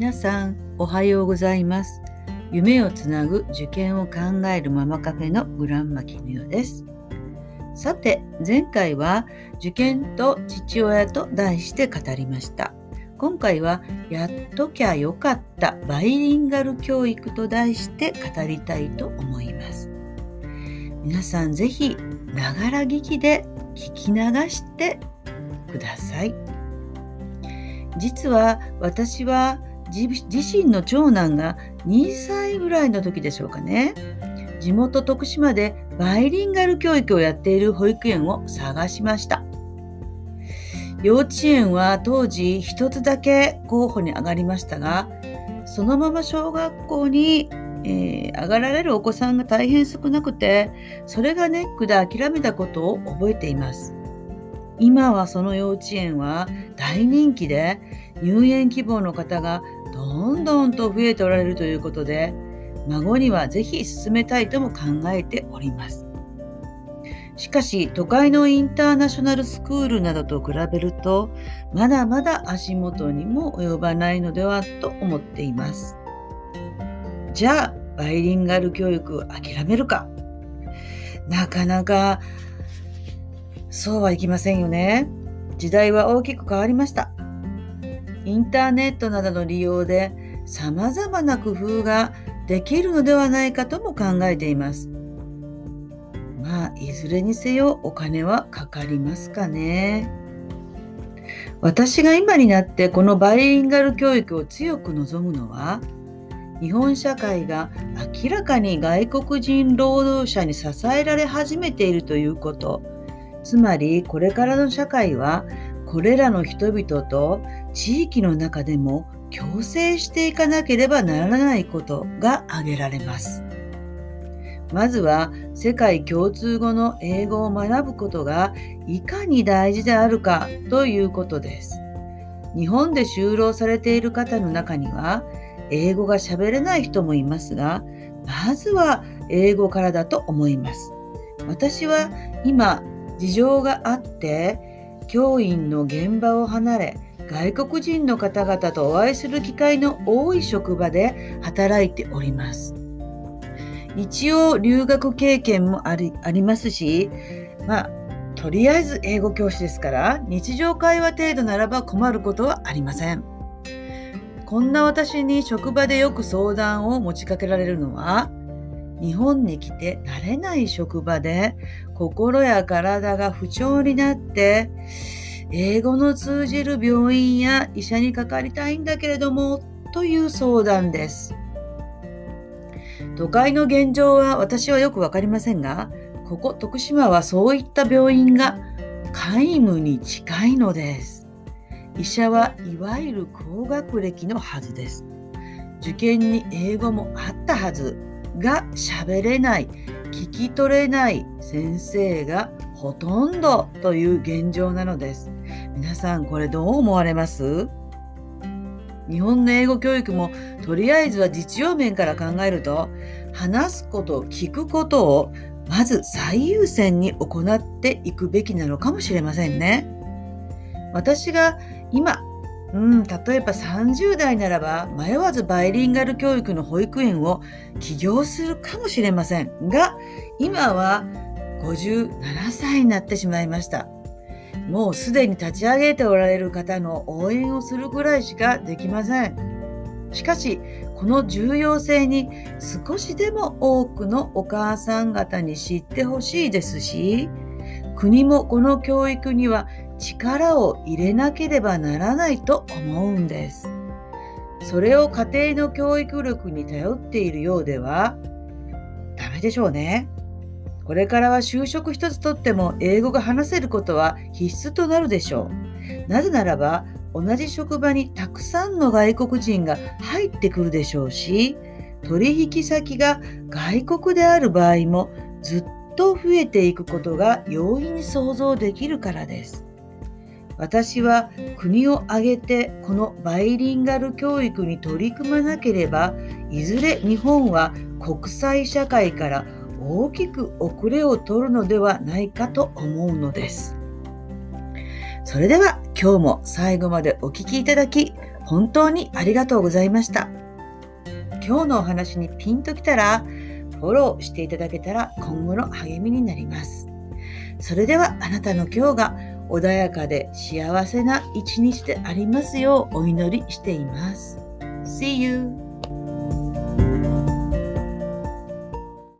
皆さんおはようございます。夢をつなぐ受験を考えるママカフェのグランマキヌヨです。さて前回は受験と父親と題して語りました。今回はやっときゃよかったバイリンガル教育と題して語りたいと思います。皆さんぜひながら聞きで聞き流してください。実は私は自身の長男が2歳ぐらいの時でしょうかね。地元徳島でバイリンガル教育をやっている保育園を探しました。幼稚園は当時一つだけ候補に上がりましたがそのまま小学校に、えー、上がられるお子さんが大変少なくてそれがネックで諦めたことを覚えています。今はその幼稚園は大人気で入園希望の方がどんどんと増えておられるということで孫にはぜひ進めたいとも考えております。しかし都会のインターナショナルスクールなどと比べるとまだまだ足元にも及ばないのではと思っています。じゃあバイリンガル教育諦めるか。なかなかそうはいきませんよね。時代は大きく変わりました。インターネットなどの利用で様々な工夫ができるのではないかとも考えています。まあ、いずれにせよお金はかかりますかね。私が今になってこのバイリンガル教育を強く望むのは、日本社会が明らかに外国人労働者に支えられ始めているということ、つまりこれからの社会はこれらの人々と地域の中でも共生していかなければならないことが挙げられます。まずは世界共通語の英語を学ぶことがいかに大事であるかということです。日本で就労されている方の中には英語が喋れない人もいますが、まずは英語からだと思います。私は今事情があって教員の現場を離れ外国人の方々とお会いする機会の多い職場で働いております。一応留学経験もありありますし、まあ、とりあえず英語教師ですから日常会話程度ならば困ることはありません。こんな私に職場でよく相談を持ちかけられるのは日本に来て慣れない職場で心や体が不調になって英語の通じる病院や医者にかかりたいんだけれどもという相談です。都会の現状は私はよくわかりませんがここ徳島はそういった病院が皆無に近いのです。医者はいわゆる高学歴のはずです。受験に英語もあったはず。が喋れない聞き取れない先生がほとんどという現状なのです。皆さんこれどう思われます？日本の英語教育もとりあえずは実用面から考えると話すこと聞くことをまず最優先に行っていくべきなのかもしれませんね。私が今うん、例えば30代ならば迷わずバイリンガル教育の保育園を起業するかもしれませんが今は57歳になってしまいました。もうすでに立ち上げておられる方の応援をするぐらいしかできません。しかしこの重要性に少しでも多くのお母さん方に知ってほしいですし国もこの教育には力を入れなければならないと思うんです。それを家庭の教育力に頼っているようではダメでしょうね。これからは就職一つとっても英語が話せることは必須となるでしょう。なぜならば同じ職場にたくさんの外国人が入ってくるでしょうし取引先が外国である場合もずっと増えていくことが容易に想像できるからです。私は国を挙げてこのバイリンガル教育に取り組まなければいずれ日本は国際社会から大きく遅れを取るのではないかと思うのです。それでは今日も最後までお聴きいただき本当にありがとうございました。今日のお話にピンときたら、フォローしていただけたら今後の励みになります。それではあなたの今日が穏やかで幸せな一日でありますようお祈りしています。See you!